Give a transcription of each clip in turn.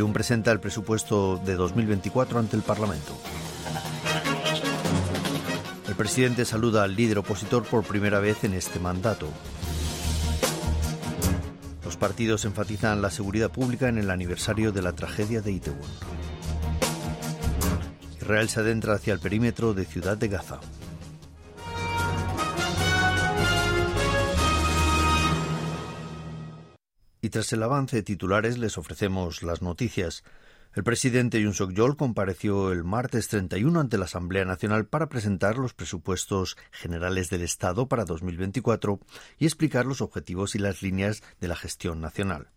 Jun presenta el presupuesto de 2024 ante el Parlamento. El presidente saluda al líder opositor por primera vez en este mandato. Los partidos enfatizan la seguridad pública en el aniversario de la tragedia de Itaewon. Israel se adentra hacia el perímetro de Ciudad de Gaza. Y tras el avance de titulares les ofrecemos las noticias. El presidente Yoon Suk-yeol compareció el martes 31 ante la Asamblea Nacional para presentar los presupuestos generales del Estado para 2024 y explicar los objetivos y las líneas de la gestión nacional.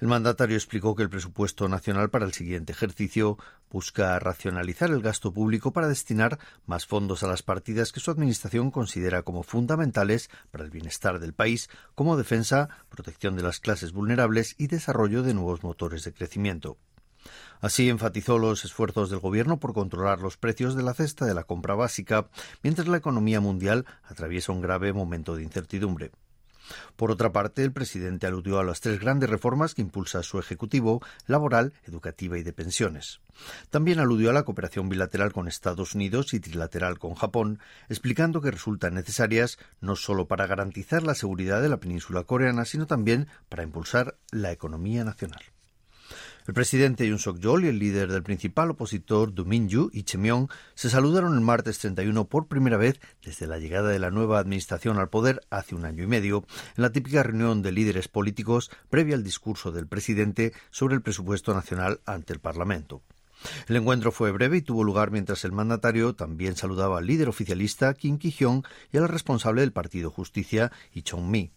El mandatario explicó que el presupuesto nacional para el siguiente ejercicio busca racionalizar el gasto público para destinar más fondos a las partidas que su administración considera como fundamentales para el bienestar del país, como defensa, protección de las clases vulnerables y desarrollo de nuevos motores de crecimiento. Así enfatizó los esfuerzos del Gobierno por controlar los precios de la cesta de la compra básica, mientras la economía mundial atraviesa un grave momento de incertidumbre. Por otra parte, el presidente aludió a las tres grandes reformas que impulsa su Ejecutivo, laboral, educativa y de pensiones. También aludió a la cooperación bilateral con Estados Unidos y trilateral con Japón, explicando que resultan necesarias no solo para garantizar la seguridad de la península coreana, sino también para impulsar la economía nacional. El presidente Yoon Suk-yeol y el líder del principal opositor Do Min-yu y Chemyong se saludaron el martes 31 por primera vez desde la llegada de la nueva administración al poder hace un año y medio, en la típica reunión de líderes políticos previa al discurso del presidente sobre el presupuesto nacional ante el Parlamento. El encuentro fue breve y tuvo lugar mientras el mandatario también saludaba al líder oficialista Kim Ki-hyung y al responsable del Partido Justicia, Lee Chong-mi.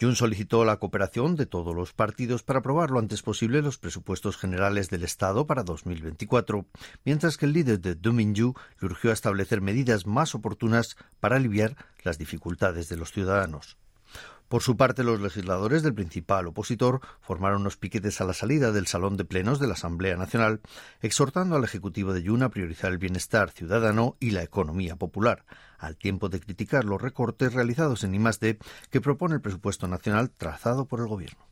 Jun solicitó la cooperación de todos los partidos para aprobar lo antes posible los presupuestos generales del Estado para 2024, mientras que el líder de Dominju le urgió a establecer medidas más oportunas para aliviar las dificultades de los ciudadanos. Por su parte, los legisladores del principal opositor formaron unos piquetes a la salida del Salón de Plenos de la Asamblea Nacional, exhortando al Ejecutivo de Yuna a priorizar el bienestar ciudadano y la economía popular, al tiempo de criticar los recortes realizados en I+D que propone el presupuesto nacional trazado por el Gobierno.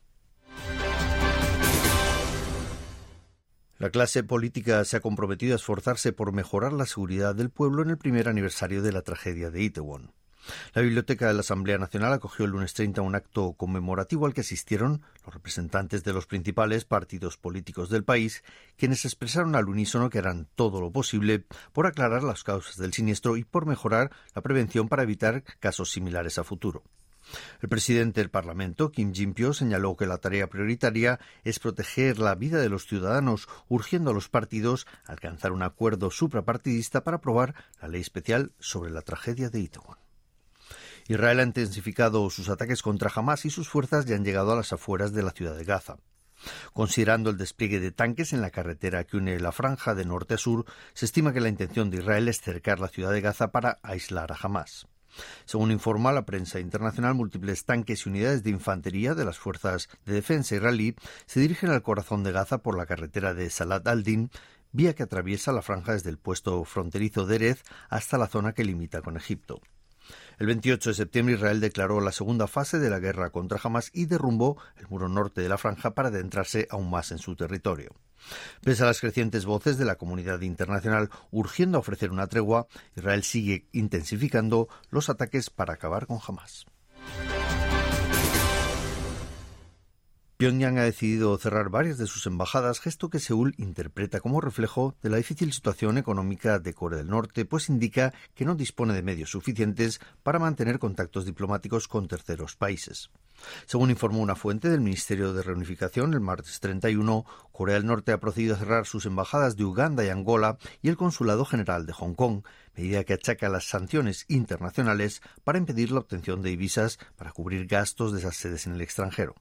La clase política se ha comprometido a esforzarse por mejorar la seguridad del pueblo en el primer aniversario de la tragedia de Itaewon. La Biblioteca de la Asamblea Nacional acogió el lunes 30 un acto conmemorativo al que asistieron los representantes de los principales partidos políticos del país, quienes expresaron al unísono que harán todo lo posible por aclarar las causas del siniestro y por mejorar la prevención para evitar casos similares a futuro. El presidente del Parlamento, Kim Jin-pyo, señaló que la tarea prioritaria es proteger la vida de los ciudadanos, urgiendo a los partidos a alcanzar un acuerdo suprapartidista para aprobar la ley especial sobre la tragedia de Itaewon. Israel ha intensificado sus ataques contra Hamas y sus fuerzas ya han llegado a las afueras de la ciudad de Gaza. Considerando el despliegue de tanques en la carretera que une la franja de norte a sur, se estima que la intención de Israel es cercar la ciudad de Gaza para aislar a Hamas. Según informa la prensa internacional, múltiples tanques y unidades de infantería de las fuerzas de defensa israelí se dirigen al corazón de Gaza por la carretera de Salat al-Din, vía que atraviesa la franja desde el puesto fronterizo de Erez hasta la zona que limita con Egipto. El 28 de septiembre Israel declaró la segunda fase de la guerra contra Hamas y derrumbó el muro norte de la franja para adentrarse aún más en su territorio. Pese a las crecientes voces de la comunidad internacional urgiendo a ofrecer una tregua, Israel sigue intensificando los ataques para acabar con Hamas. Pyongyang ha decidido cerrar varias de sus embajadas, gesto que Seúl interpreta como reflejo de la difícil situación económica de Corea del Norte, pues indica que no dispone de medios suficientes para mantener contactos diplomáticos con terceros países. Según informó una fuente del Ministerio de Reunificación el martes 31, Corea del Norte ha procedido a cerrar sus embajadas de Uganda y Angola y el Consulado General de Hong Kong, medida que achaca las sanciones internacionales para impedir la obtención de divisas para cubrir gastos de esas sedes en el extranjero.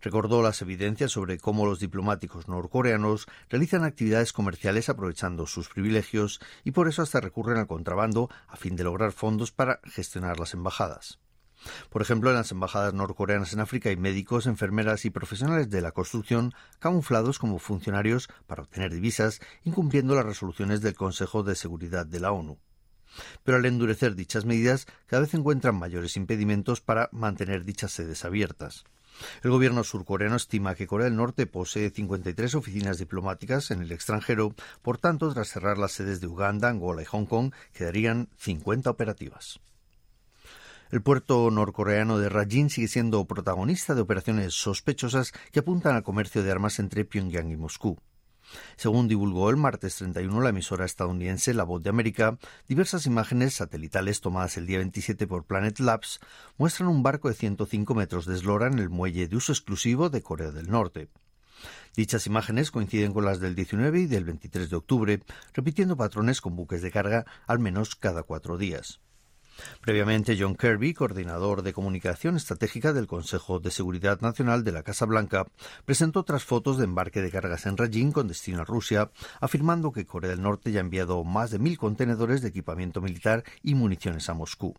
Recordó las evidencias sobre cómo los diplomáticos norcoreanos realizan actividades comerciales aprovechando sus privilegios y por eso hasta recurren al contrabando a fin de lograr fondos para gestionar las embajadas. Por ejemplo, en las embajadas norcoreanas en África hay médicos, enfermeras y profesionales de la construcción camuflados como funcionarios para obtener divisas, incumpliendo las resoluciones del Consejo de Seguridad de la ONU. Pero al endurecer dichas medidas, cada vez encuentran mayores impedimentos para mantener dichas sedes abiertas. El gobierno surcoreano estima que Corea del Norte posee 53 oficinas diplomáticas en el extranjero, por tanto, tras cerrar las sedes de Uganda, Angola y Hong Kong, quedarían 50 operativas. El puerto norcoreano de Rajin sigue siendo protagonista de operaciones sospechosas que apuntan al comercio de armas entre Pyongyang y Moscú. Según divulgó el martes 31 la emisora estadounidense La Voz de América, diversas imágenes satelitales tomadas el día 27 por Planet Labs muestran un barco de 105 metros de eslora en el muelle de uso exclusivo de Corea del Norte. Dichas imágenes coinciden con las del 19 y del 23 de octubre, repitiendo patrones con buques de carga al menos cada cuatro días. Previamente, John Kirby, coordinador de comunicación estratégica del Consejo de Seguridad Nacional de la Casa Blanca, presentó otras fotos de embarque de cargas en Rajin con destino a Rusia, afirmando que Corea del Norte ya ha enviado más de mil contenedores de equipamiento militar y municiones a Moscú.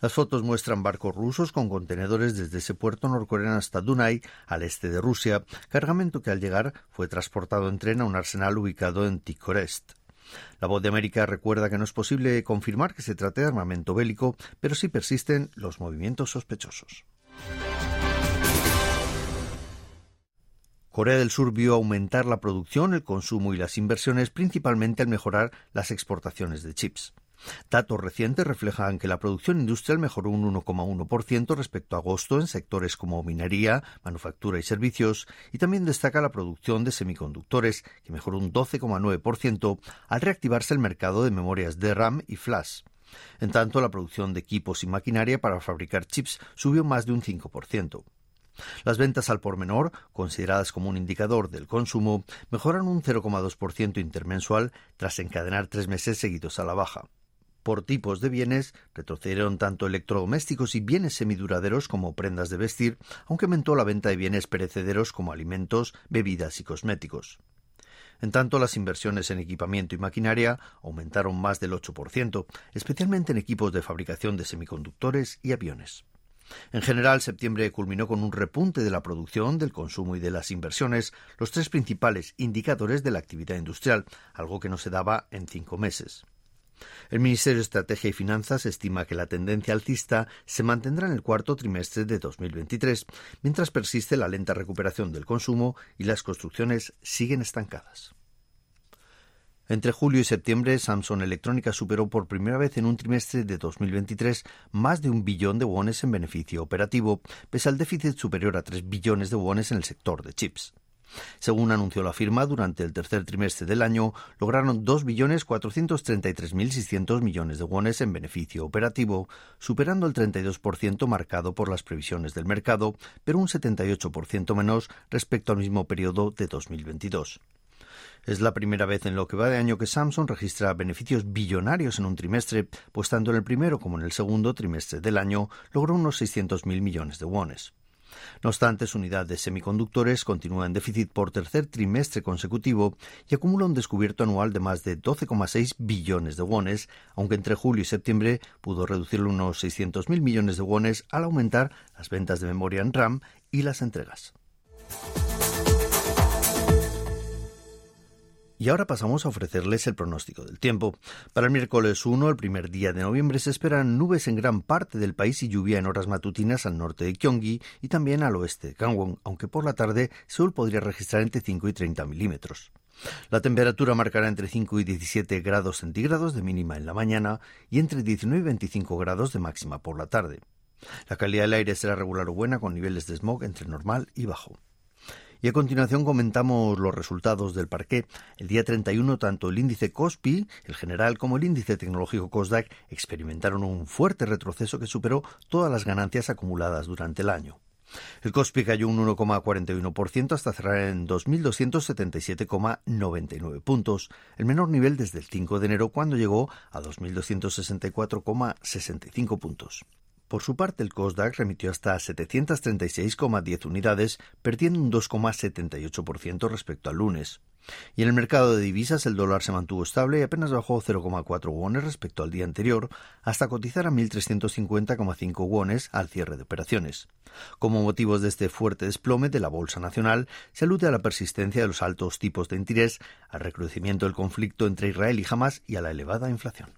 Las fotos muestran barcos rusos con contenedores desde ese puerto norcoreano hasta Dunay, al este de Rusia, cargamento que al llegar fue transportado en tren a un arsenal ubicado en Tikhorest. La voz de América recuerda que no es posible confirmar que se trate de armamento bélico, pero sí persisten los movimientos sospechosos. Corea del Sur vio aumentar la producción, el consumo y las inversiones principalmente al mejorar las exportaciones de chips. Datos recientes reflejan que la producción industrial mejoró un 1,1% respecto a agosto en sectores como minería, manufactura y servicios, y también destaca la producción de semiconductores, que mejoró un 12,9% al reactivarse el mercado de memorias de RAM y flash. En tanto, la producción de equipos y maquinaria para fabricar chips subió más de un 5%. Las ventas al por menor, consideradas como un indicador del consumo, mejoran un 0,2% intermensual tras encadenar tres meses seguidos a la baja por tipos de bienes, retrocedieron tanto electrodomésticos y bienes semiduraderos como prendas de vestir, aunque aumentó la venta de bienes perecederos como alimentos, bebidas y cosméticos. En tanto, las inversiones en equipamiento y maquinaria aumentaron más del 8%, especialmente en equipos de fabricación de semiconductores y aviones. En general, septiembre culminó con un repunte de la producción, del consumo y de las inversiones, los tres principales indicadores de la actividad industrial, algo que no se daba en cinco meses. El Ministerio de Estrategia y Finanzas estima que la tendencia alcista se mantendrá en el cuarto trimestre de 2023, mientras persiste la lenta recuperación del consumo y las construcciones siguen estancadas. Entre julio y septiembre, Samsung Electrónica superó por primera vez en un trimestre de 2023 más de un billón de wones en beneficio operativo, pese al déficit superior a tres billones de wones en el sector de chips. Según anunció la firma, durante el tercer trimestre del año lograron 2.433.600 millones de wones en beneficio operativo, superando el 32% marcado por las previsiones del mercado, pero un 78% menos respecto al mismo periodo de 2022. Es la primera vez en lo que va de año que Samsung registra beneficios billonarios en un trimestre, pues tanto en el primero como en el segundo trimestre del año logró unos 600.000 millones de wones. No obstante, su unidad de semiconductores continúa en déficit por tercer trimestre consecutivo y acumula un descubierto anual de más de 12,6 billones de wones, aunque entre julio y septiembre pudo reducirlo unos 600.000 millones de wones al aumentar las ventas de memoria en RAM y las entregas. Y ahora pasamos a ofrecerles el pronóstico del tiempo. Para el miércoles 1, el primer día de noviembre, se esperan nubes en gran parte del país y lluvia en horas matutinas al norte de Gyeonggi y también al oeste de Gangwon, aunque por la tarde Seúl podría registrar entre 5 y 30 milímetros. La temperatura marcará entre 5 y 17 grados centígrados de mínima en la mañana y entre 19 y 25 grados de máxima por la tarde. La calidad del aire será regular o buena con niveles de smog entre normal y bajo. Y a continuación comentamos los resultados del parqué. El día 31, tanto el índice COSPI, el general, como el índice tecnológico COSDAC experimentaron un fuerte retroceso que superó todas las ganancias acumuladas durante el año. El COSPI cayó un 1,41% hasta cerrar en 2.277,99 puntos, el menor nivel desde el 5 de enero cuando llegó a 2.264,65 puntos. Por su parte, el Kosdaq remitió hasta 736,10 unidades, perdiendo un 2,78% respecto al lunes. Y en el mercado de divisas el dólar se mantuvo estable y apenas bajó 0,4 wones respecto al día anterior, hasta cotizar a 1.350,5 wones al cierre de operaciones. Como motivos de este fuerte desplome de la Bolsa Nacional, se alude a la persistencia de los altos tipos de interés, al recrudecimiento del conflicto entre Israel y Hamas y a la elevada inflación.